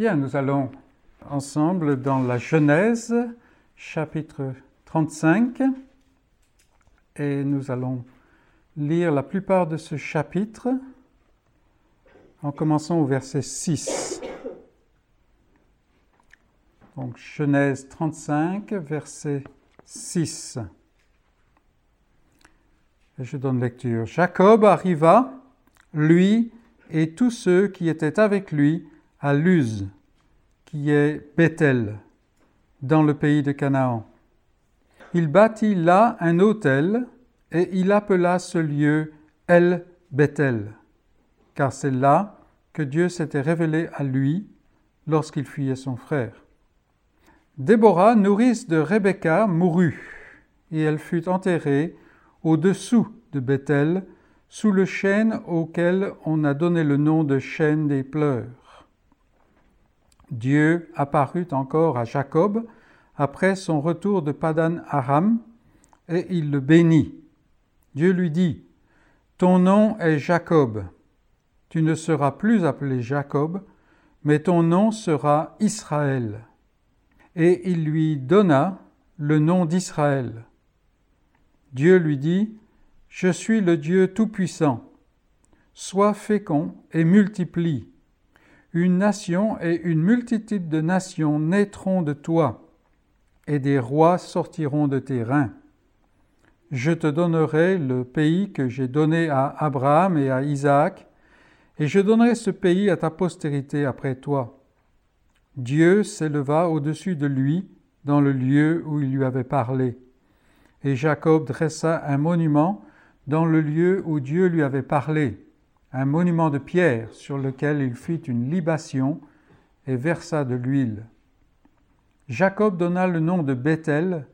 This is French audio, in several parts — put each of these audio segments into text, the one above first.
Bien, nous allons ensemble dans la Genèse, chapitre 35, et nous allons lire la plupart de ce chapitre en commençant au verset 6. Donc Genèse 35, verset 6. Et je donne lecture. Jacob arriva, lui et tous ceux qui étaient avec lui, à Luz, qui est Bethel, dans le pays de Canaan. Il bâtit là un autel et il appela ce lieu El Bethel, car c'est là que Dieu s'était révélé à lui lorsqu'il fuyait son frère. Déborah, nourrice de Rebecca, mourut, et elle fut enterrée au-dessous de Bethel, sous le chêne auquel on a donné le nom de chêne des pleurs. Dieu apparut encore à Jacob après son retour de Padan Aram, et il le bénit. Dieu lui dit, Ton nom est Jacob, tu ne seras plus appelé Jacob, mais ton nom sera Israël. Et il lui donna le nom d'Israël. Dieu lui dit, Je suis le Dieu Tout-Puissant. Sois fécond et multiplie. Une nation et une multitude de nations naîtront de toi, et des rois sortiront de tes reins. Je te donnerai le pays que j'ai donné à Abraham et à Isaac, et je donnerai ce pays à ta postérité après toi. Dieu s'éleva au-dessus de lui dans le lieu où il lui avait parlé. Et Jacob dressa un monument dans le lieu où Dieu lui avait parlé, un monument de pierre sur lequel il fit une libation et versa de l'huile. Jacob donna le nom de Bethel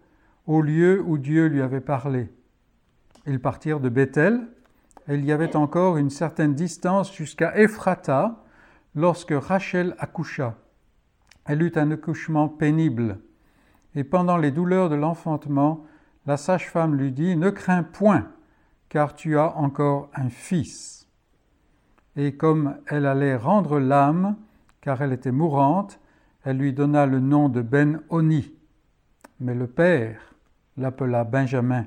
au lieu où Dieu lui avait parlé. Ils partirent de Bethel, et il y avait encore une certaine distance jusqu'à Ephrata lorsque Rachel accoucha. Elle eut un accouchement pénible, et pendant les douleurs de l'enfantement, la sage-femme lui dit Ne crains point, car tu as encore un fils. Et comme elle allait rendre l'âme, car elle était mourante, elle lui donna le nom de Ben-Oni. Mais le père l'appela Benjamin.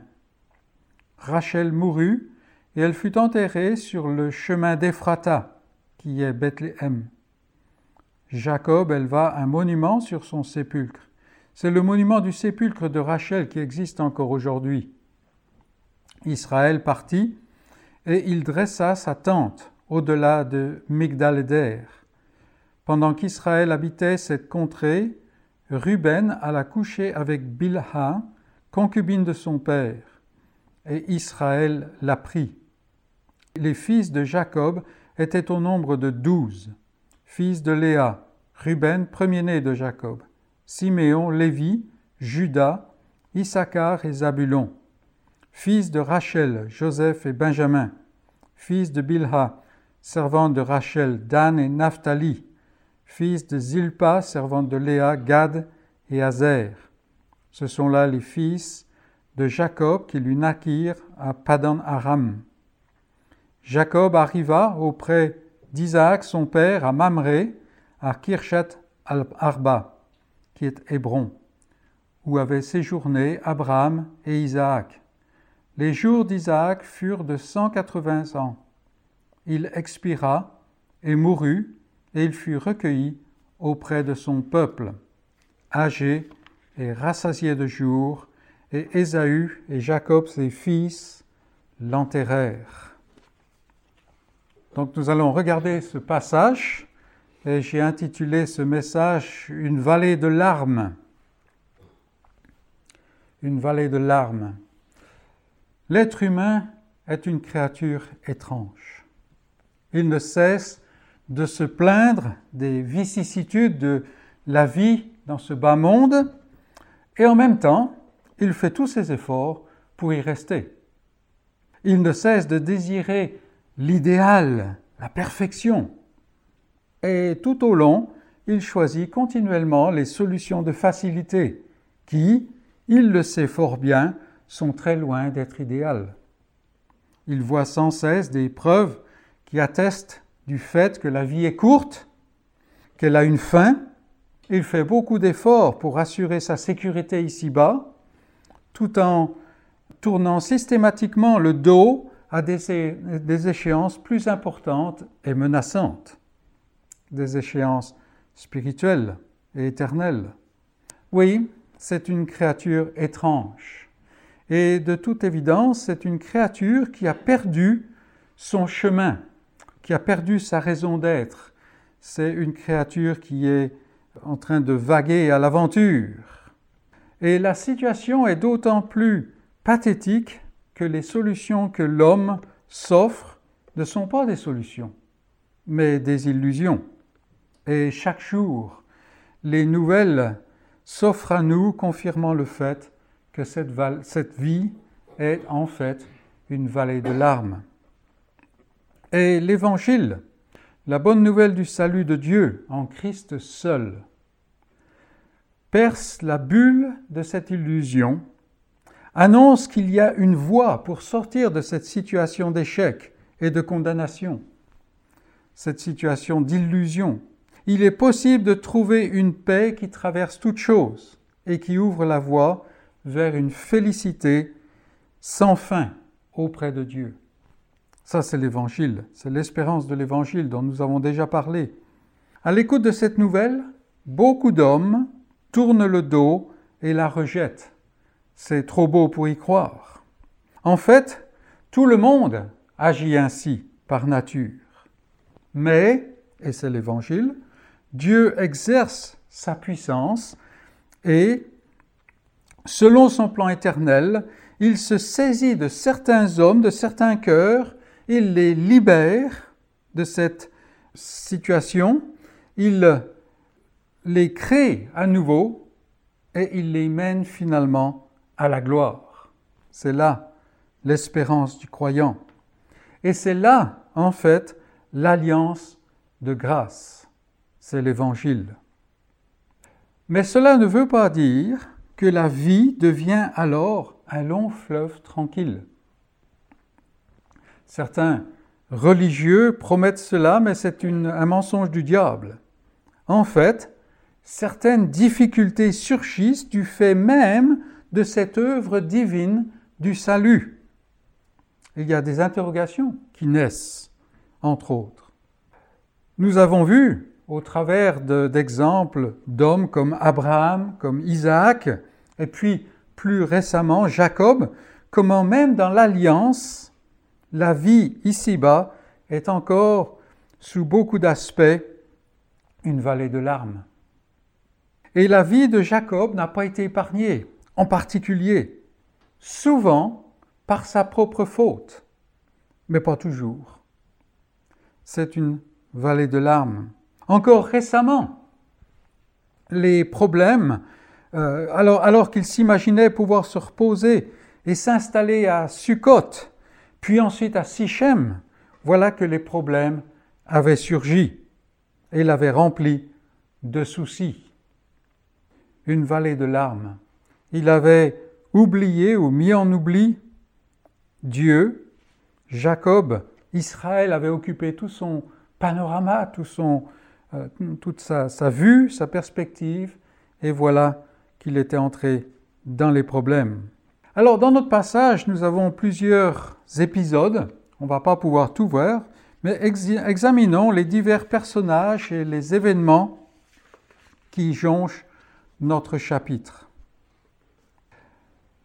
Rachel mourut, et elle fut enterrée sur le chemin d'Ephrata, qui est Bethléem. Jacob éleva un monument sur son sépulcre. C'est le monument du sépulcre de Rachel qui existe encore aujourd'hui. Israël partit et il dressa sa tente au-delà de Migdal-Eder. Pendant qu'Israël habitait cette contrée, Ruben alla coucher avec Bilha, concubine de son père, et Israël l'apprit. Les fils de Jacob étaient au nombre de douze, fils de Léa, Ruben, premier-né de Jacob. Siméon, Lévi, Judas, Issachar et Zabulon, fils de Rachel, Joseph et Benjamin, fils de Bilha, servante de Rachel, Dan et Naphtali, fils de Zilpa, servante de Léa, Gad et Azer. Ce sont là les fils de Jacob qui lui naquirent à Padan Aram. Jacob arriva auprès d'Isaac son père à Mamré, à Kirchat al-Arba qui est Hébron, où avaient séjourné Abraham et Isaac. Les jours d'Isaac furent de cent quatre-vingts ans. Il expira et mourut, et il fut recueilli auprès de son peuple, âgé et rassasié de jours, et Ésaü et Jacob ses fils l'enterrèrent. Donc nous allons regarder ce passage et j'ai intitulé ce message Une vallée de larmes. Une vallée de larmes. L'être humain est une créature étrange. Il ne cesse de se plaindre des vicissitudes de la vie dans ce bas monde et en même temps, il fait tous ses efforts pour y rester. Il ne cesse de désirer l'idéal, la perfection, et tout au long, il choisit continuellement les solutions de facilité qui, il le sait fort bien, sont très loin d'être idéales. Il voit sans cesse des preuves qui attestent du fait que la vie est courte, qu'elle a une fin. Il fait beaucoup d'efforts pour assurer sa sécurité ici-bas, tout en tournant systématiquement le dos à des échéances plus importantes et menaçantes, des échéances spirituelles et éternelles. Oui, c'est une créature étrange. Et de toute évidence, c'est une créature qui a perdu son chemin, qui a perdu sa raison d'être. C'est une créature qui est en train de vaguer à l'aventure. Et la situation est d'autant plus pathétique que les solutions que l'homme s'offre ne sont pas des solutions, mais des illusions. Et chaque jour, les nouvelles s'offrent à nous confirmant le fait que cette, cette vie est en fait une vallée de larmes. Et l'Évangile, la bonne nouvelle du salut de Dieu en Christ seul, perce la bulle de cette illusion, annonce qu'il y a une voie pour sortir de cette situation d'échec et de condamnation, cette situation d'illusion. Il est possible de trouver une paix qui traverse toute chose et qui ouvre la voie vers une félicité sans fin auprès de Dieu. Ça, c'est l'Évangile, c'est l'espérance de l'Évangile dont nous avons déjà parlé. À l'écoute de cette nouvelle, beaucoup d'hommes tournent le dos et la rejettent. C'est trop beau pour y croire. En fait, tout le monde agit ainsi par nature. Mais, et c'est l'Évangile, Dieu exerce sa puissance et, selon son plan éternel, il se saisit de certains hommes, de certains cœurs, il les libère de cette situation, il les crée à nouveau et il les mène finalement à la gloire. C'est là l'espérance du croyant. Et c'est là, en fait, l'alliance de grâce. C'est l'évangile. Mais cela ne veut pas dire que la vie devient alors un long fleuve tranquille. Certains religieux promettent cela, mais c'est un mensonge du diable. En fait, certaines difficultés surgissent du fait même de cette œuvre divine du salut. Il y a des interrogations qui naissent, entre autres. Nous avons vu, au travers d'exemples d'hommes comme Abraham, comme Isaac, et puis plus récemment Jacob, comment même dans l'alliance, la vie ici-bas est encore, sous beaucoup d'aspects, une vallée de larmes. Et la vie de Jacob n'a pas été épargnée, en particulier, souvent par sa propre faute, mais pas toujours. C'est une vallée de larmes. Encore récemment, les problèmes, euh, alors, alors qu'il s'imaginait pouvoir se reposer et s'installer à Sukkot, puis ensuite à Sichem, voilà que les problèmes avaient surgi et l'avaient rempli de soucis. Une vallée de larmes. Il avait oublié ou mis en oubli Dieu, Jacob, Israël avait occupé tout son panorama, tout son, euh, toute sa, sa vue, sa perspective, et voilà qu'il était entré dans les problèmes. Alors, dans notre passage, nous avons plusieurs épisodes. On ne va pas pouvoir tout voir, mais examinons les divers personnages et les événements qui jonchent notre chapitre.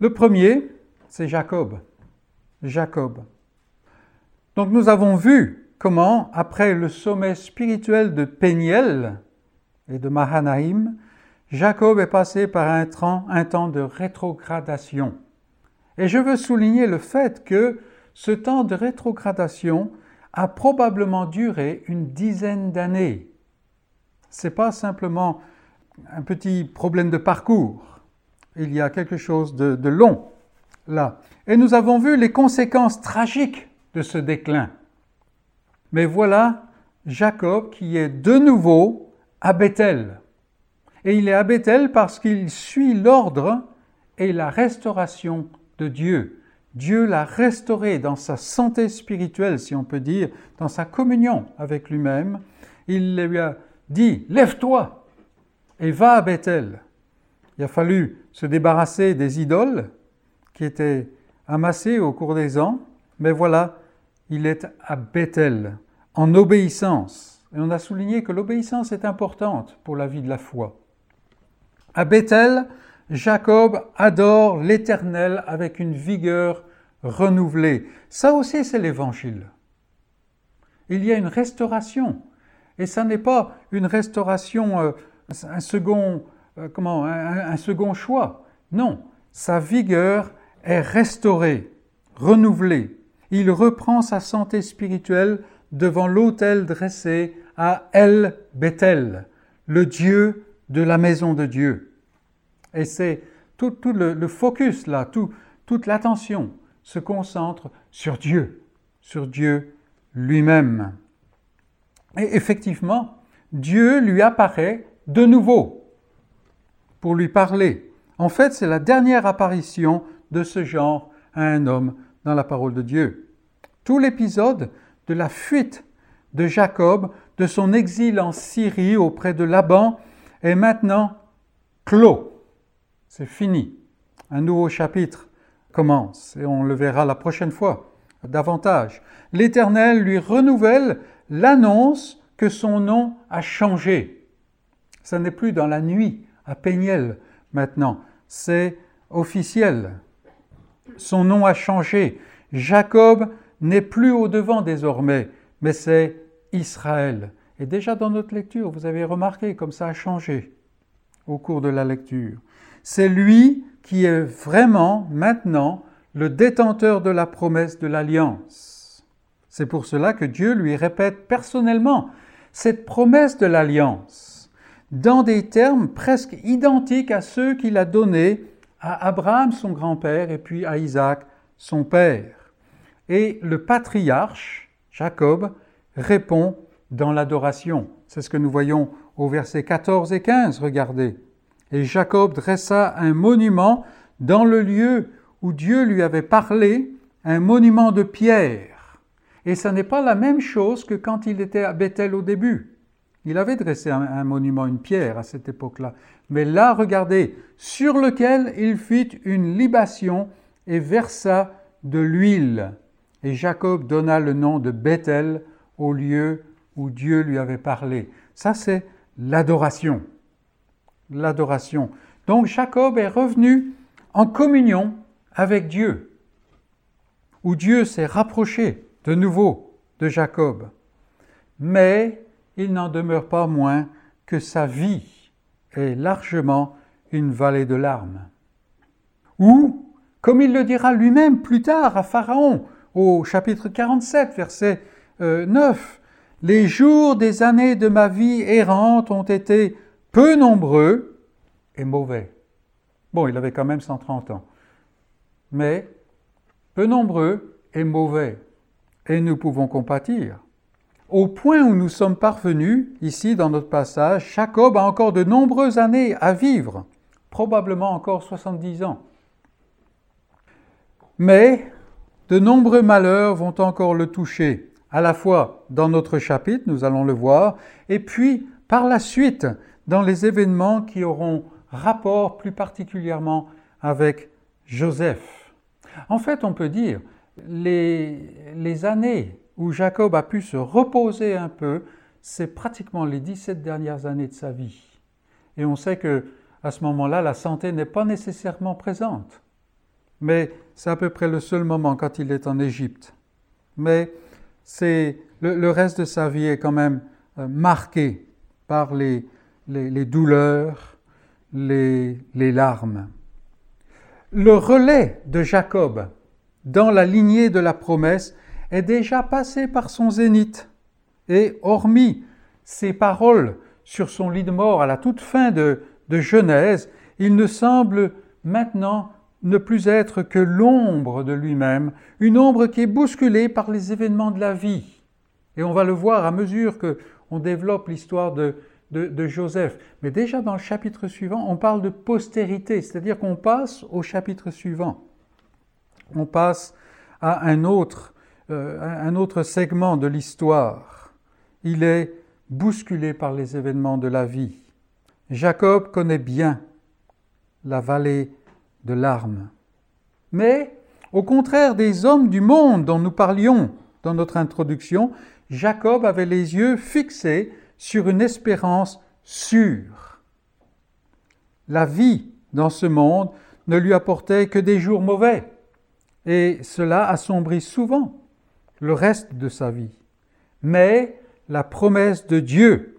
Le premier, c'est Jacob. Jacob. Donc nous avons vu comment, après le sommet spirituel de Péniel et de Mahanaïm, Jacob est passé par un temps, un temps de rétrogradation. Et je veux souligner le fait que ce temps de rétrogradation a probablement duré une dizaine d'années. Ce n'est pas simplement un petit problème de parcours. Il y a quelque chose de, long là. Et nous avons vu les conséquences tragiques de ce déclin. Mais voilà Jacob qui est de nouveau à Bethel. Et il est à Bethel parce qu'il suit l'ordre et la restauration de Dieu. Dieu l'a restauré dans sa santé spirituelle, si on peut dire, dans sa communion avec lui-même. Il lui a dit Lève-toi et va à Bethel. Il a fallu se débarrasser des idoles qui étaient amassées au cours des ans, mais voilà, il est à Bethel, en obéissance. Et on a souligné que l'obéissance est importante pour la vie de la foi. À Bethel, Jacob adore l'Éternel avec une vigueur renouvelée. Ça aussi, c'est l'Évangile. Il y a une restauration. Et ça n'est pas une restauration, euh, un, second, euh, comment, un second choix. Non, sa vigueur est restaurée, renouvelée. Il reprend sa santé spirituelle devant l'autel dressé à El Bethel, le Dieu de la maison de Dieu. Et c'est tout, le, focus là, toute l'attention se concentre sur Dieu, sur Dieu lui-même. Et effectivement, Dieu lui apparaît de nouveau pour lui parler. En fait, c'est la dernière apparition de ce genre à un homme dans la parole de Dieu. Tout l'épisode de la fuite de Jacob, de son exil en Syrie auprès de Laban, est maintenant clos. C'est fini. Un nouveau chapitre commence et on le verra la prochaine fois davantage. L'Éternel lui renouvelle l'annonce que son nom a changé. Ce n'est plus dans la nuit à Péniel maintenant, c'est officiel. Son nom a changé. Jacob n'est plus au devant désormais, mais c'est Israël. Et déjà dans notre lecture, vous avez remarqué comme ça a changé au cours de la lecture. C'est lui qui est vraiment maintenant le détenteur de la promesse de l'alliance. C'est pour cela que Dieu lui répète personnellement cette promesse de l'alliance dans des termes presque identiques à ceux qu'il a donnés à Abraham, son grand-père, et puis à Isaac, son père. Et le patriarche, Jacob, répond dans l'adoration. C'est ce que nous voyons au verset 14 et 15, regardez. Et Jacob dressa un monument dans le lieu où Dieu lui avait parlé, un monument de pierre. Et ce n'est pas la même chose que quand il était à Bethel au début. Il avait dressé un, monument, une pierre à cette époque-là. Mais là, regardez, sur lequel il fit une libation et versa de l'huile. Et Jacob donna le nom de Bethel au lieu où Dieu lui avait parlé. Ça, c'est l'adoration. L'adoration. Donc Jacob est revenu en communion avec Dieu, où Dieu s'est rapproché de nouveau de Jacob. Mais il n'en demeure pas moins que sa vie est largement une vallée de larmes. Ou, comme il le dira lui-même plus tard à Pharaon, au chapitre 47, verset 9, euh, Les jours des années de ma vie errante ont été peu nombreux et mauvais. Bon, il avait quand même 130 ans. Mais peu nombreux et mauvais. Et nous pouvons compatir. Au point où nous sommes parvenus, ici dans notre passage, Jacob a encore de nombreuses années à vivre, probablement encore 70 ans. Mais de nombreux malheurs vont encore le toucher, à la fois dans notre chapitre, nous allons le voir, et puis par la suite dans les événements qui auront rapport plus particulièrement avec Joseph. En fait, on peut dire, les, les années où Jacob a pu se reposer un peu, c'est pratiquement les 17 dernières années de sa vie. Et on sait que à ce moment-là, la santé n'est pas nécessairement présente. Mais c'est à peu près le seul moment quand il est en Égypte. Mais c'est le, reste de sa vie est quand même euh, marqué par les, les, douleurs, les, les larmes. Le relais de Jacob dans la lignée de la promesse est déjà passé par son zénith. Et hormis ses paroles sur son lit de mort à la toute fin de, de Genèse, il ne semble maintenant ne plus être que l'ombre de lui-même, une ombre qui est bousculée par les événements de la vie. Et on va le voir à mesure que on développe l'histoire de, de, Joseph. Mais déjà dans le chapitre suivant, on parle de postérité, c'est-à-dire qu'on passe au chapitre suivant. On passe à un autre euh, un autre segment de l'histoire. Il est bousculé par les événements de la vie. Jacob connaît bien la vallée de larmes. Mais, au contraire des hommes du monde dont nous parlions dans notre introduction, Jacob avait les yeux fixés sur une espérance sûre. La vie dans ce monde ne lui apportait que des jours mauvais, et cela assombrit souvent le reste de sa vie. Mais la promesse de Dieu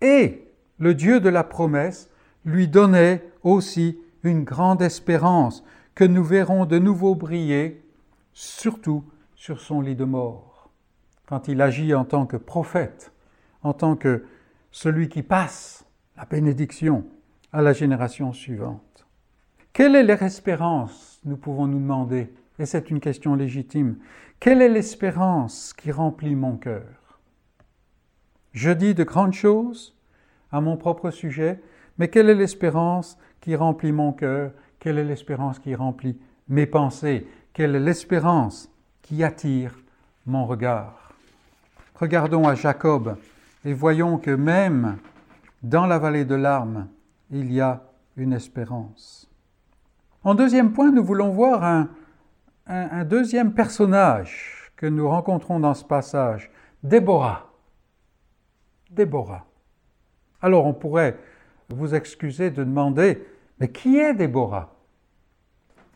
et le Dieu de la promesse lui donnait aussi une grande espérance que nous verrons de nouveau briller, surtout sur son lit de mort, quand il agit en tant que prophète, en tant que celui qui passe la bénédiction à la génération suivante. Quelle est l'espérance, nous pouvons nous demander, et c'est une question légitime, quelle est l'espérance qui remplit mon cœur? Je dis de grandes choses à mon propre sujet, mais quelle est l'espérance qui remplit mon cœur? Quelle est l'espérance qui remplit mes pensées? Quelle est l'espérance qui attire mon regard? Regardons à Jacob et voyons que même dans la vallée de larmes, il y a une espérance. En deuxième point, nous voulons voir un, deuxième personnage que nous rencontrons dans ce passage, Déborah. Déborah. Alors on pourrait vous excuser de demander, mais qui est Déborah?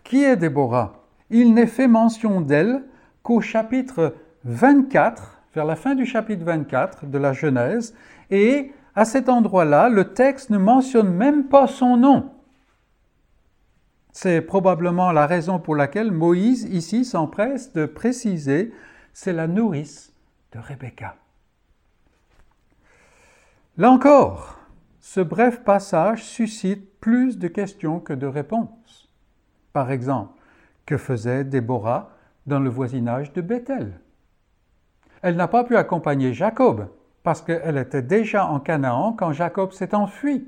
Qui est Déborah? Il n'est fait mention d'elle qu'au chapitre 24, vers la fin du chapitre 24 de la Genèse, et à cet endroit-là, le texte ne mentionne même pas son nom. C'est probablement la raison pour laquelle Moïse ici s'empresse de préciser, c'est la nourrice de Rebecca. Là encore, ce bref passage suscite plus de questions que de réponses. Par exemple, que faisait Déborah dans le voisinage de Bethel? Elle n'a pas pu accompagner Jacob parce qu'elle était déjà en Canaan quand Jacob s'est enfui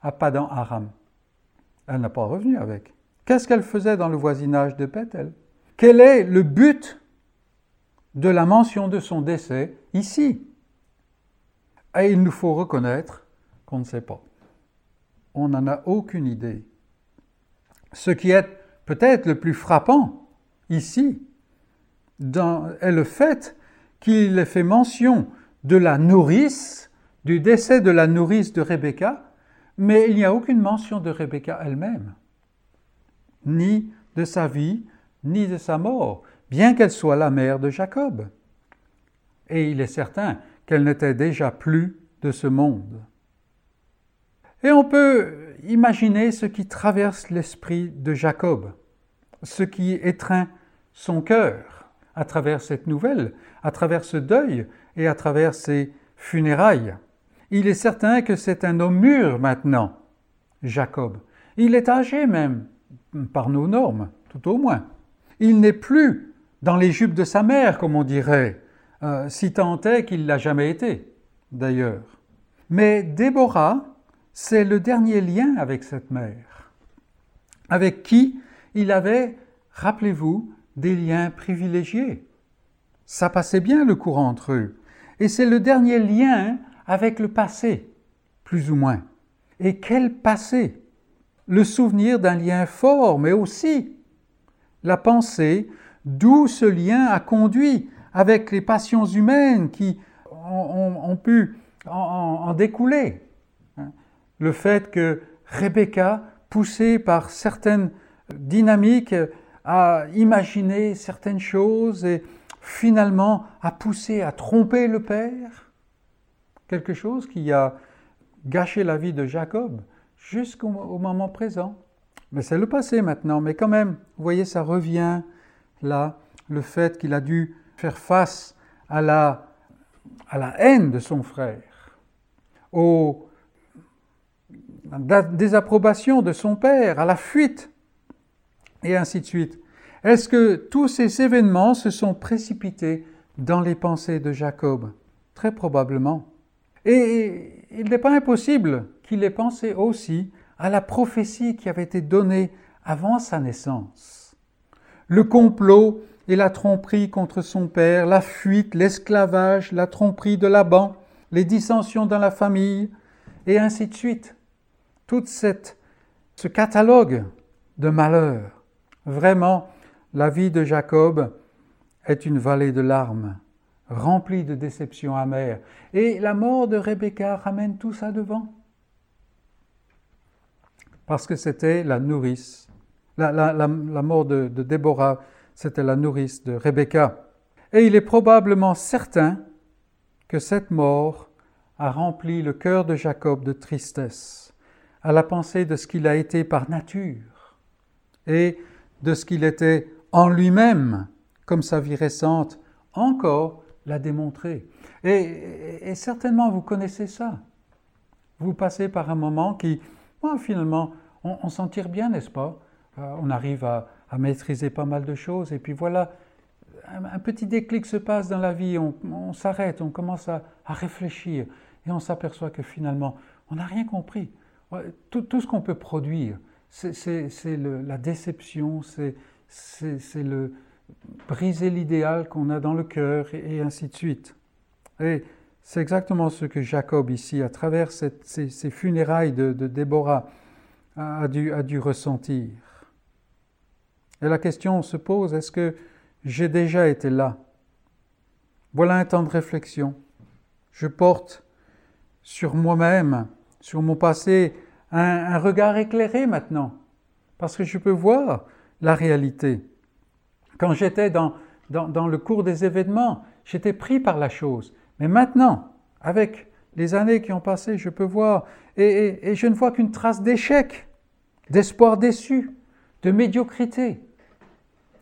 à Padan Aram. Elle n'a pas revenu avec. Qu'est-ce qu'elle faisait dans le voisinage de Bethel? Quel est le but de la mention de son décès ici? Et il nous faut reconnaître qu'on ne sait pas. On n'en a aucune idée. Ce qui est peut-être le plus frappant ici est le fait qu'il ait fait mention de la nourrice, du décès de la nourrice de Rebecca, mais il n'y a aucune mention de Rebecca elle-même ni de sa vie, ni de sa mort, bien qu'elle soit la mère de Jacob. Et il est certain qu'elle n'était déjà plus de ce monde. Et on peut imaginer ce qui traverse l'esprit de Jacob, ce qui étreint son cœur à travers cette nouvelle, à travers ce deuil et à travers ces funérailles. Il est certain que c'est un homme mûr maintenant, Jacob. Il est âgé même, par nos normes, tout au moins. Il n'est plus dans les jupes de sa mère, comme on dirait, euh, si tant est qu'il l'a jamais été, d'ailleurs. Mais Déborah, c'est le dernier lien avec cette mère, avec qui il avait, rappelez-vous, des liens privilégiés. Ça passait bien le courant entre eux. Et c'est le dernier lien avec le passé, plus ou moins. Et quel passé? Le souvenir d'un lien fort, mais aussi la pensée d'où ce lien a conduit avec les passions humaines qui ont, pu en, découler. Le fait que Rebecca, poussée par certaines dynamiques, a imaginé certaines choses et finalement a poussé à tromper le Père, quelque chose qui a gâché la vie de Jacob jusqu'au moment présent. Mais c'est le passé maintenant, mais quand même, vous voyez, ça revient là, le fait qu'il a dû faire face à la, à la haine de son frère, aux, la désapprobation de son père, à la fuite, et ainsi de suite. Est-ce que tous ces événements se sont précipités dans les pensées de Jacob? Très probablement. Et il n'est pas impossible qu'il ait pensé aussi à la prophétie qui avait été donnée avant sa naissance. Le complot et la tromperie contre son père, la fuite, l'esclavage, la tromperie de Laban, les dissensions dans la famille, et ainsi de suite. Tout ce catalogue de malheurs. Vraiment, la vie de Jacob est une vallée de larmes, remplie de déceptions amères. Et la mort de Rebecca ramène tout ça devant. Parce que c'était la nourrice. La, mort de, de Déborah, c'était la nourrice de Rebecca. Et il est probablement certain que cette mort a rempli le cœur de Jacob de tristesse à la pensée de ce qu'il a été par nature et de ce qu'il était en lui-même, comme sa vie récente encore l'a démontré. Et, certainement vous connaissez ça. Vous passez par un moment qui, finalement, on, s'en tire bien, n'est-ce pas? Euh, On arrive à, maîtriser pas mal de choses, et puis voilà, un, petit déclic se passe dans la vie, on, s'arrête, on commence à réfléchir, et on s'aperçoit que finalement, on n'a rien compris. Tout, tout ce qu'on peut produire, c'est la déception, c'est le briser l'idéal qu'on a dans le cœur et, ainsi de suite. Et c'est exactement ce que Jacob ici, à travers ces, funérailles de, Déborah, a dû ressentir. Et la question se pose, est-ce que j'ai déjà été là? Voilà un temps de réflexion. Je porte sur moi-même, sur mon passé, un, regard éclairé maintenant, parce que je peux voir la réalité. Quand j'étais dans, dans, le cours des événements, j'étais pris par la chose. Mais maintenant, avec les années qui ont passé, je peux voir, et, et je ne vois qu'une trace d'échec, d'espoir déçu, de médiocrité.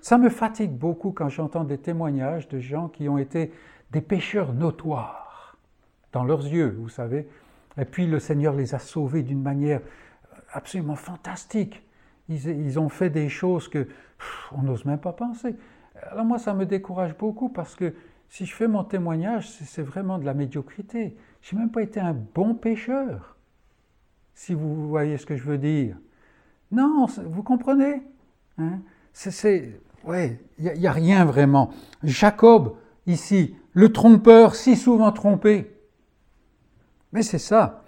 Ça me fatigue beaucoup quand j'entends des témoignages de gens qui ont été des pécheurs notoires dans leurs yeux, vous savez. Et puis le Seigneur les a sauvés d'une manière absolument fantastique. Ils, ont fait des choses que on n'ose même pas penser. Alors moi, ça me décourage beaucoup parce que si je fais mon témoignage, c'est vraiment de la médiocrité. Je n'ai même pas été un bon pécheur, si vous voyez ce que je veux dire. Non, vous comprenez hein? Ouais, il n'y a rien vraiment. Jacob, ici, le trompeur, si souvent trompé, mais c'est ça.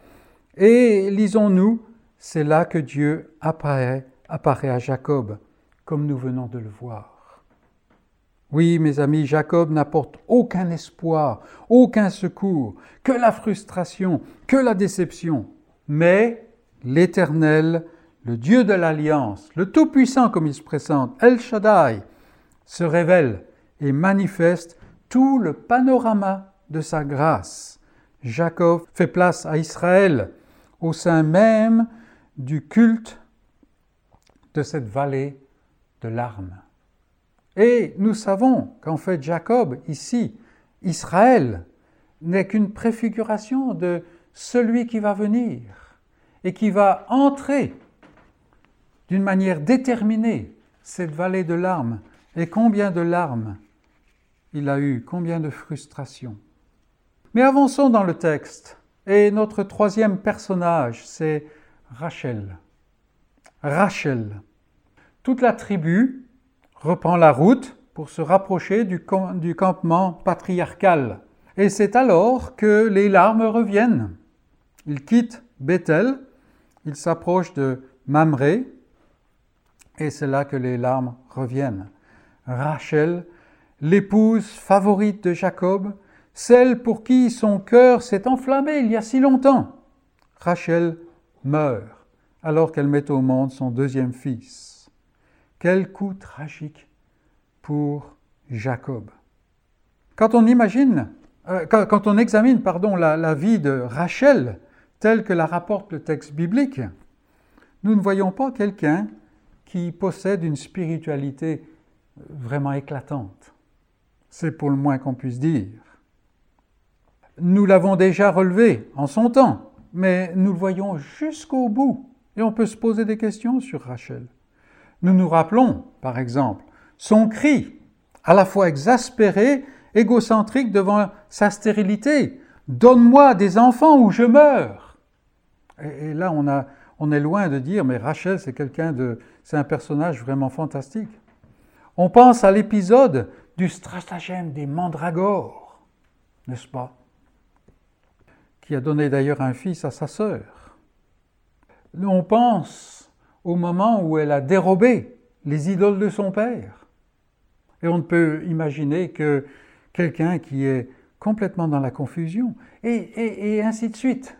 Et lisons-nous, c'est là que Dieu apparaît, à Jacob, comme nous venons de le voir. Oui, mes amis, Jacob n'apporte aucun espoir, aucun secours, que la frustration, que la déception. Mais l'Éternel, le Dieu de l'Alliance, le Tout-Puissant comme il se présente, El Shaddai, se révèle et manifeste tout le panorama de sa grâce Jacob fait place à Israël au sein même du culte de cette vallée de larmes. Et nous savons qu'en fait Jacob, ici, Israël, n'est qu'une préfiguration de celui qui va venir et qui va entrer d'une manière déterminée cette vallée de larmes. Et combien de larmes il a eu, combien de frustrations. Mais avançons dans le texte. Et notre troisième personnage, c'est Rachel. Rachel. Toute la tribu reprend la route pour se rapprocher du, campement patriarcal. Et c'est alors que les larmes reviennent. Ils quittent Bethel, ils s'approchent de Mamré, et c'est là que les larmes reviennent. Rachel, l'épouse favorite de Jacob, celle pour qui son cœur s'est enflammé il y a si longtemps. Rachel meurt alors qu'elle met au monde son deuxième fils. Quel coup tragique pour Jacob. Quand on imagine, euh, quand, on examine pardon, la, la vie de Rachel telle que la rapporte le texte biblique, nous ne voyons pas quelqu'un qui possède une spiritualité vraiment éclatante. C'est pour le moins qu'on puisse dire. Nous l'avons déjà relevé en son temps, mais nous le voyons jusqu'au bout. Et on peut se poser des questions sur Rachel. Nous nous rappelons, par exemple, son cri, à la fois exaspéré, égocentrique devant sa stérilité. Donne-moi des enfants ou je meurs. Et, là, on, a, on est loin de dire, mais Rachel, c'est quelqu'un de, c'est un personnage vraiment fantastique. On pense à l'épisode du stratagème des mandragores, n'est-ce pas? Qui a donné d'ailleurs un fils à sa sœur. On pense au moment où elle a dérobé les idoles de son père. Et on ne peut imaginer que quelqu'un qui est complètement dans la confusion, et, ainsi de suite.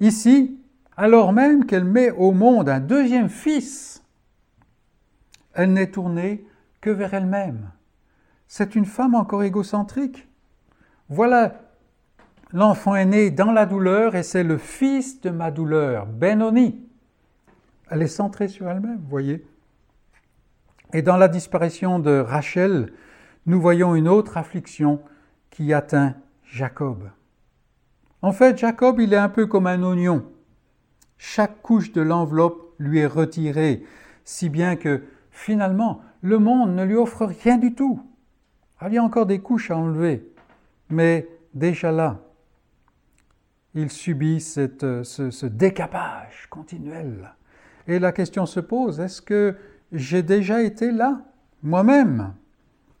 Ici, alors même qu'elle met au monde un deuxième fils, elle n'est tournée que vers elle-même. C'est une femme encore égocentrique. Voilà, l'enfant est né dans la douleur et c'est le fils de ma douleur, Benoni. Elle est centrée sur elle-même, vous voyez. Et dans la disparition de Rachel, nous voyons une autre affliction qui atteint Jacob. En fait, Jacob, il est un peu comme un oignon. Chaque couche de l'enveloppe lui est retirée, si bien que finalement, le monde ne lui offre rien du tout. Il y a encore des couches à enlever, mais déjà là, il subit ce, ce décapage continuel. Et la question se pose, est-ce que j'ai déjà été là, moi-même?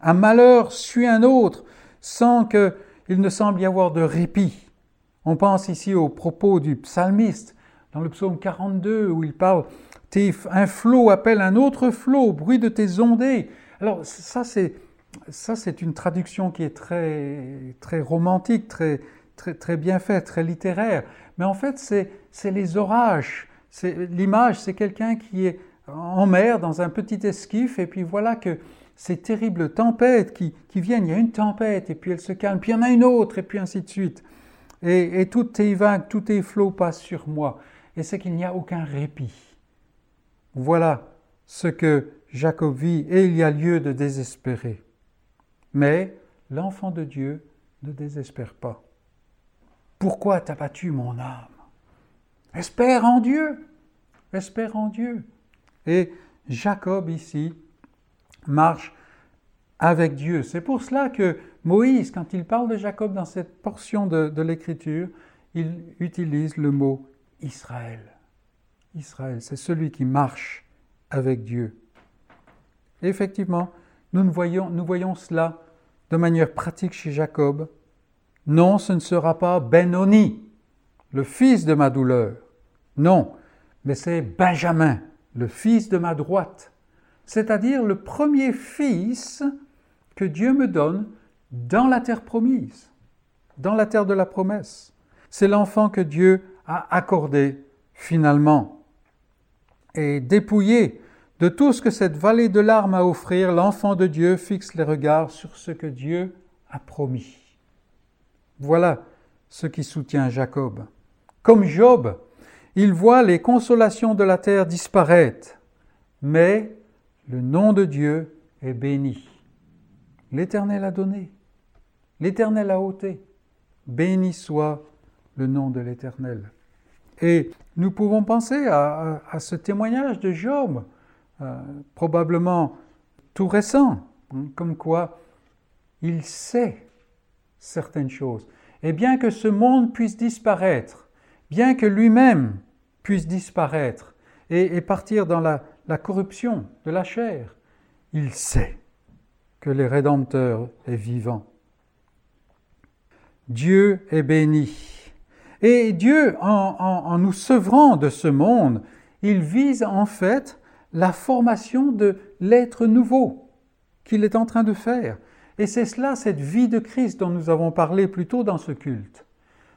Un malheur suit un autre, sans qu'il ne semble y avoir de répit. On pense ici aux propos du psalmiste dans le psaume 42 où il parle un flot appelle un autre flot, bruit de tes ondées. Alors ça c'est ça c'est une traduction qui est très très romantique, très très bien faite, très littéraire. Mais en fait c'est les orages. L'image, c'est quelqu'un qui est en mer dans un petit esquif et puis voilà que ces terribles tempêtes qui, qui, viennent, il y a une tempête et puis elle se calme, puis il y en a une autre et puis ainsi de suite. Et, et toutes tes vagues, tous tes flots passent sur moi. Et c'est qu'il n'y a aucun répit. Voilà ce que Jacob vit et il y a lieu de désespérer. Mais l'enfant de Dieu ne désespère pas. Pourquoi t'as battu mon âme? Espère en Dieu, espère en Dieu. Et Jacob ici marche avec Dieu. C'est pour cela que Moïse, quand il parle de Jacob dans cette portion de, l'Écriture, il utilise le mot Israël. Israël, c'est celui qui marche avec Dieu. effectivement, nous voyons cela de manière pratique chez Jacob. Non, ce ne sera pas Benoni, le fils de ma douleur. Non, mais c'est Benjamin, le fils de ma droite, c'est-à-dire le premier fils que Dieu me donne dans la terre promise, dans la terre de la promesse. C'est l'enfant que Dieu a accordé finalement. Et dépouillé de tout ce que cette vallée de larmes a offrir, l'enfant de Dieu fixe les regards sur ce que Dieu a promis. Voilà ce qui soutient Jacob. Comme Job, il voit les consolations de la terre disparaître, mais le nom de Dieu est béni. L'Éternel a donné, l'Éternel a ôté. Béni soit le nom de l'Éternel. Et nous pouvons penser à, ce témoignage de Job, euh, probablement tout récent, hein, comme quoi il sait certaines choses. Et bien que ce monde puisse disparaître, bien que lui-même puisse disparaître et, partir dans la, corruption de la chair, il sait que le Rédempteur est vivant. Dieu est béni. Et Dieu, en, nous sevrant de ce monde, il vise en fait la formation de l'être nouveau qu'il est en train de faire. Et c'est cela, cette vie de Christ dont nous avons parlé plus tôt dans ce culte.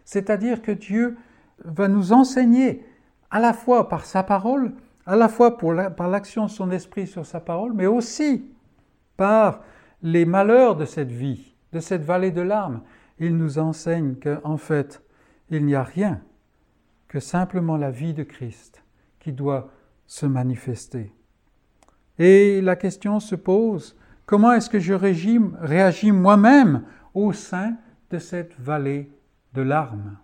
C'est-à-dire que Dieu va nous enseigner à la fois par sa parole, à la fois par l'action de son esprit sur sa parole, mais aussi par les malheurs de cette vie, de cette vallée de larmes. Il nous enseigne qu'en fait, il n'y a rien que simplement la vie de Christ qui doit se manifester. Et la question se pose, comment est-ce que je réagis moi-même au sein de cette vallée de larmes?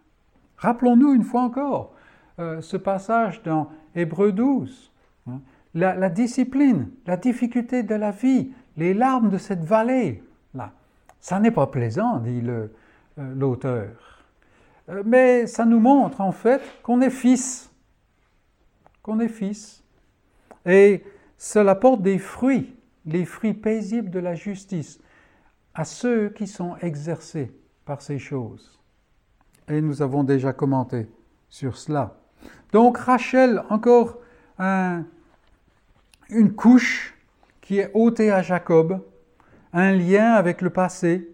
Rappelons-nous une fois encore euh, ce passage dans Hébreu 12, hein, la, discipline, la difficulté de la vie, les larmes de cette vallée. Là, ça n'est pas plaisant, dit euh, l'auteur. Euh, mais ça nous montre en fait qu'on est fils, qu'on est fils. Et cela porte des fruits, les fruits paisibles de la justice, à ceux qui sont exercés par ces choses. Et nous avons déjà commenté sur cela. Donc Rachel, encore un, une couche qui est ôtée à Jacob, un lien avec le passé,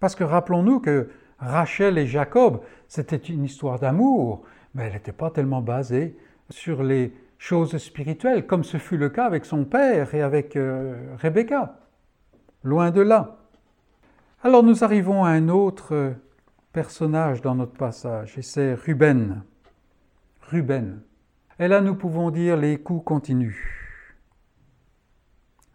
parce que rappelons-nous que Rachel et Jacob, c'était une histoire d'amour, mais elle n'était pas tellement basée sur les choses spirituelles, comme ce fut le cas avec son père et avec euh, Rebecca. Loin de là. Alors nous arrivons à un autre personnage dans notre passage, et c'est Ruben. Ruben. Et là nous pouvons dire les coups continuent.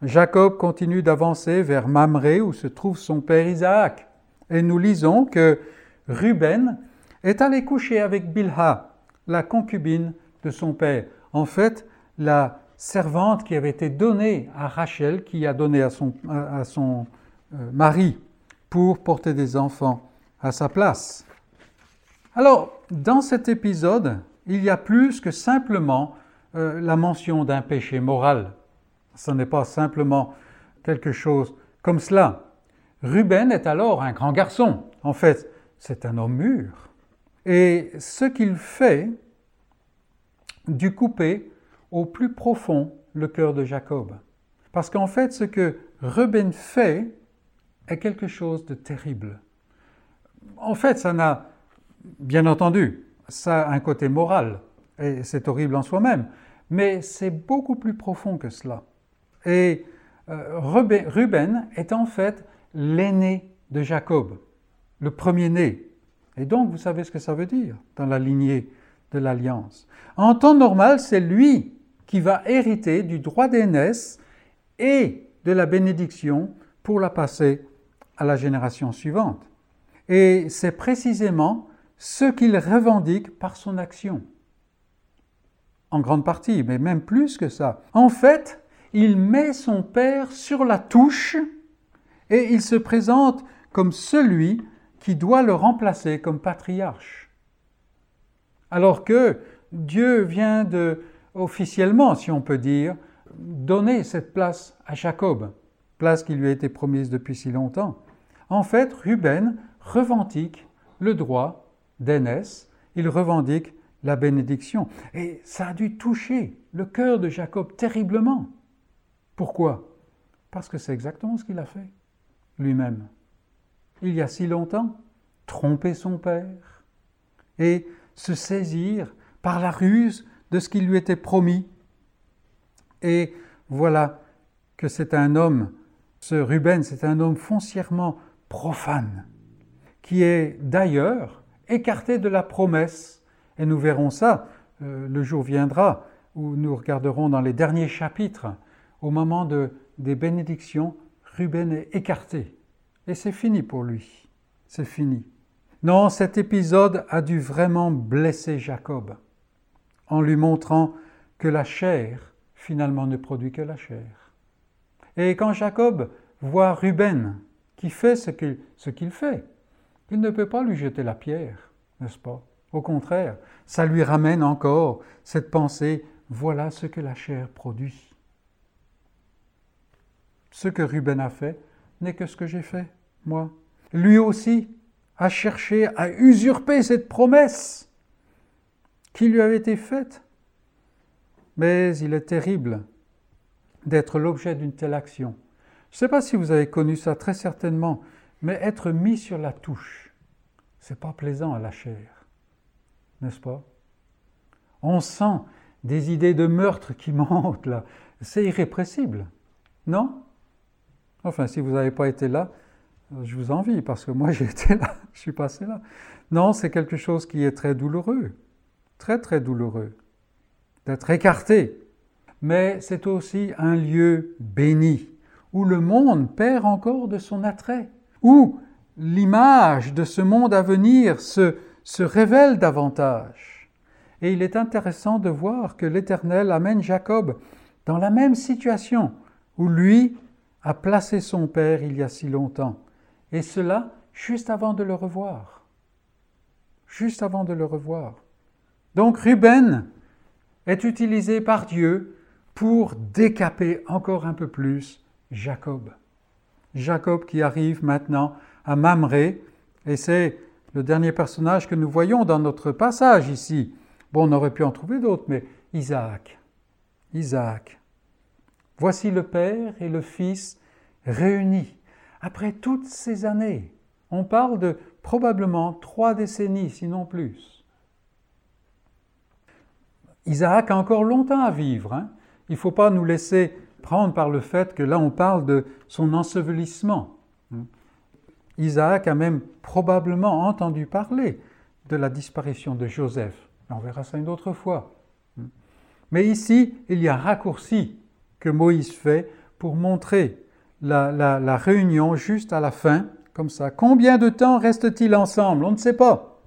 Jacob continue d'avancer vers Mamré où se trouve son père Isaac. Et nous lisons que Ruben est allé coucher avec Bilha, la concubine de son père. En fait, la servante qui avait été donnée à Rachel, qui a donné à son, à son euh, mari pour porter des enfants à sa place. Alors, dans cet épisode, il y a plus que simplement euh, la mention d'un péché moral. Ce n'est pas simplement quelque chose comme cela. Ruben est alors un grand garçon. En fait, c'est un homme mûr. Et ce qu'il fait du couper au plus profond le cœur de Jacob. Parce qu'en fait, ce que Ruben fait est quelque chose de terrible. En fait, ça n'a, bien entendu, ça a un côté moral, et c'est horrible en soi-même, mais c'est beaucoup plus profond que cela. Et euh, Ruben est en fait l'aîné de Jacob, le premier-né. Et donc, vous savez ce que ça veut dire dans la lignée de l'alliance. En temps normal, c'est lui qui va hériter du droit d'aînesse et de la bénédiction pour la passer à la génération suivante. Et c'est précisément ce qu'il revendique par son action. En grande partie, mais même plus que ça. En fait, il met son père sur la touche et il se présente comme celui qui doit le remplacer comme patriarche. Alors que Dieu vient de, officiellement, si on peut dire, donner cette place à Jacob, place qui lui a été promise depuis si longtemps. En fait, Ruben revendique le droit d'aînesse, il revendique la bénédiction. Et ça a dû toucher le cœur de Jacob terriblement. Pourquoi? Parce que c'est exactement ce qu'il a fait lui-même. Il y a si longtemps, tromper son père et se saisir par la ruse de ce qui lui était promis. Et voilà que c'est un homme, ce Ruben, c'est un homme foncièrement profane, qui est d'ailleurs écarté de la promesse. Et nous verrons ça, euh, le jour viendra où nous regarderons dans les derniers chapitres au moment de, des bénédictions, Ruben est écarté. Et c'est fini pour lui. C'est fini. Non, cet épisode a dû vraiment blesser Jacob en lui montrant que la chair, finalement, ne produit que la chair. Et quand Jacob voit Ruben qui fait ce qu'il, fait, il ne peut pas lui jeter la pierre, n'est-ce pas? Au contraire, ça lui ramène encore cette pensée, voilà ce que la chair produit. Ce que Ruben a fait n'est que ce que j'ai fait, moi. Lui aussi a cherché à usurper cette promesse qui lui avait été faite. Mais il est terrible d'être l'objet d'une telle action. Je ne sais pas si vous avez connu ça très certainement, mais être mis sur la touche, c'est pas plaisant à la chair, n'est-ce pas? On sent des idées de meurtre qui montent là. C'est irrépressible, non? Enfin, si vous n'avez pas été là, je vous envie parce que moi j'ai été là, je suis passé là. Non, c'est quelque chose qui est très douloureux, très très douloureux, d'être écarté. Mais c'est aussi un lieu béni, où le monde perd encore de son attrait, où l'image de ce monde à venir se, se révèle davantage. Et il est intéressant de voir que l'Éternel amène Jacob dans la même situation, où lui a placé son père il y a si longtemps, et cela juste avant de le revoir. Juste avant de le revoir. Donc Ruben est utilisé par Dieu pour décaper encore un peu plus Jacob. Jacob qui arrive maintenant à Mamré, et c'est le dernier personnage que nous voyons dans notre passage ici. Bon, on aurait pu en trouver d'autres, mais Isaac. Isaac. Voici le Père et le Fils réunis. Après toutes ces années, on parle de probablement trois décennies, sinon plus. Isaac a encore longtemps à vivre. Hein. Il ne faut pas nous laisser prendre par le fait que là on parle de son ensevelissement. Isaac a même probablement entendu parler de la disparition de Joseph. On verra ça une autre fois. Mais ici, il y a un raccourci que Moïse fait pour montrer la, réunion juste à la fin, comme ça. Combien de temps restent-ils ensemble? On ne sait pas.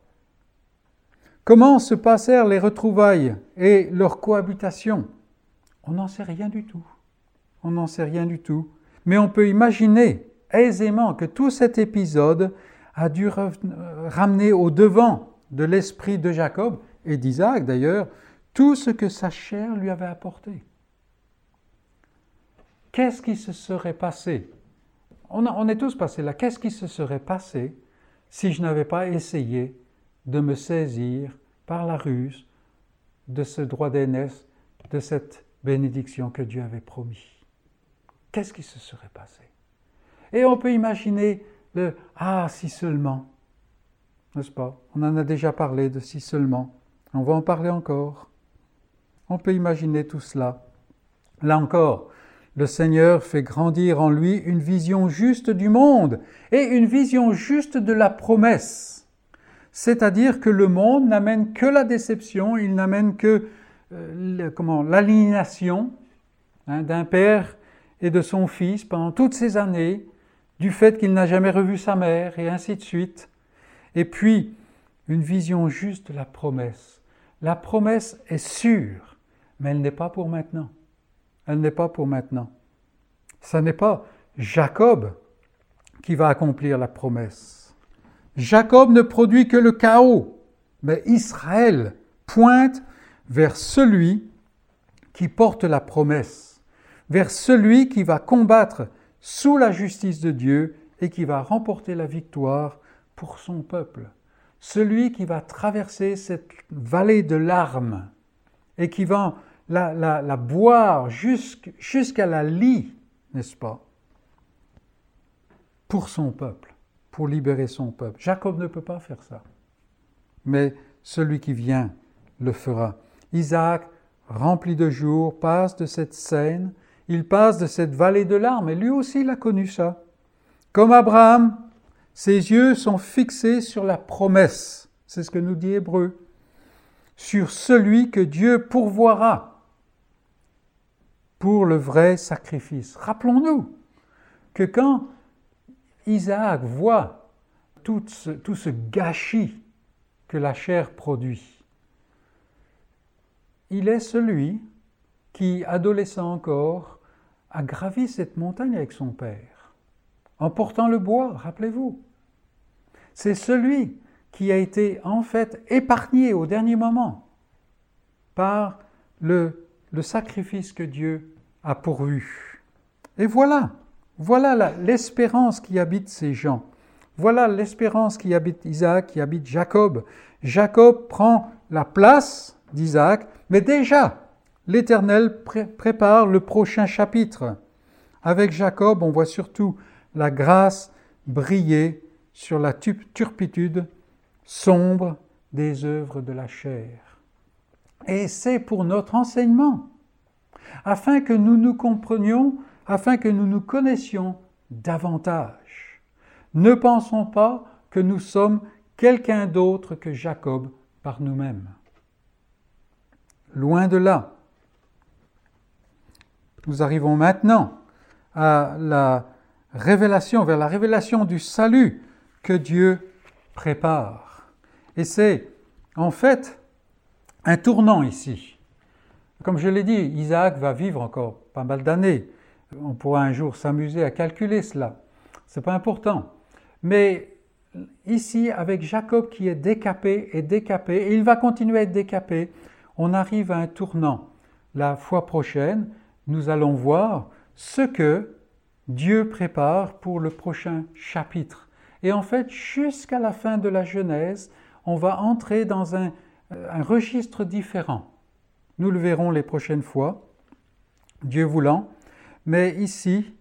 Comment se passèrent les retrouvailles et leur cohabitation On n'en sait rien du tout. On n'en sait rien du tout. Mais on peut imaginer aisément que tout cet épisode a dû ramener au devant de l'esprit de Jacob et d'Isaac d'ailleurs tout ce que sa chair lui avait apporté. Qu'est-ce qui se serait passé? On, est tous passés là. Qu'est-ce qui se serait passé si je n'avais pas essayé de me saisir par la ruse de ce droit d'aînesse, de cette bénédiction que Dieu avait promis? Qu'est-ce qui se serait passé? Et on peut imaginer le Ah, si seulement, n'est-ce pas? On en a déjà parlé de si seulement. On va en parler encore. On peut imaginer tout cela. Là encore, le Seigneur fait grandir en lui une vision juste du monde et une vision juste de la promesse. C'est-à-dire que le monde n'amène que la déception, il n'amène que euh, l'aliénation hein, d'un père et de son fils pendant toutes ces années, du fait qu'il n'a jamais revu sa mère, et ainsi de suite. Et puis, une vision juste de la promesse. La promesse est sûre, mais elle n'est pas pour maintenant. Elle n'est pas pour maintenant. Ce n'est pas Jacob qui va accomplir la promesse. Jacob ne produit que le chaos, mais Israël pointe vers celui qui porte la promesse, vers celui qui va combattre sous la justice de Dieu et qui va remporter la victoire pour son peuple. Celui qui va traverser cette vallée de larmes et qui va la, boire jusqu'à la lie, n'est-ce pas, pour son peuple, pour libérer son peuple. Jacob ne peut pas faire ça, mais celui qui vient le fera. Isaac, rempli de jours, passe de cette scène, il passe de cette vallée de larmes, et lui aussi il a connu ça. Comme Abraham, ses yeux sont fixés sur la promesse, c'est ce que nous dit Hébreu, sur celui que Dieu pourvoira pour le vrai sacrifice. Rappelons-nous que quand Isaac voit tout ce, tout ce gâchis que la chair produit, il est celui qui, adolescent encore, a gravi cette montagne avec son père, en portant le bois, rappelez-vous. C'est celui qui a été en fait épargné au dernier moment par le, le sacrifice que Dieu a pourvu. Et voilà, voilà l'espérance qui habite ces gens. Voilà l'espérance qui habite Isaac, qui habite Jacob. Jacob prend la place d'Isaac, mais déjà, l'Éternel prépare le prochain chapitre. Avec Jacob, on voit surtout la grâce briller sur la turpitude sombre des œuvres de la chair. Et c'est pour notre enseignement afin que nous nous comprenions, afin que nous nous connaissions davantage. Ne pensons pas que nous sommes quelqu'un d'autre que Jacob par nous-mêmes. Loin de là. Nous arrivons maintenant à la révélation, vers la révélation du salut que Dieu prépare. Et c'est en fait un tournant ici. Comme je l'ai dit, Isaac va vivre encore pas mal d'années. On pourra un jour s'amuser à calculer cela. Ce n'est pas important. Mais ici, avec Jacob qui est décapé et décapé, et il va continuer à être décapé, on arrive à un tournant. La fois prochaine, nous allons voir ce que Dieu prépare pour le prochain chapitre. Et en fait, jusqu'à la fin de la Genèse, on va entrer dans un, un registre différent. Nous le verrons les prochaines fois, Dieu voulant. Mais ici,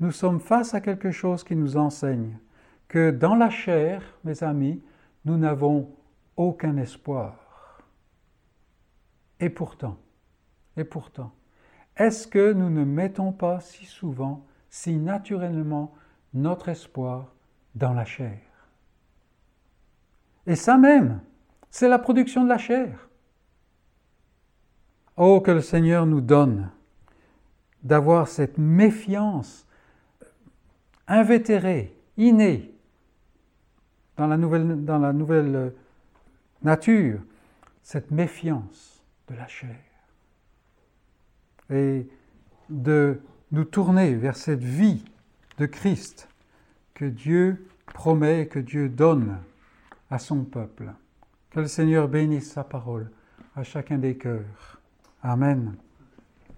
nous sommes face à quelque chose qui nous enseigne que dans la chair, mes amis, nous n'avons aucun espoir. Et pourtant, et pourtant, est-ce que nous ne mettons pas si souvent, si naturellement, notre espoir dans la chair? Et ça même, c'est la production de la chair. Oh, que le Seigneur nous donne d'avoir cette méfiance invétérée, innée, dans la nouvelle, nouvelle nature, cette méfiance de la chair. Et de nous tourner vers cette vie de Christ que Dieu promet, que Dieu donne à son peuple. Que le Seigneur bénisse sa parole à chacun des cœurs. Amen.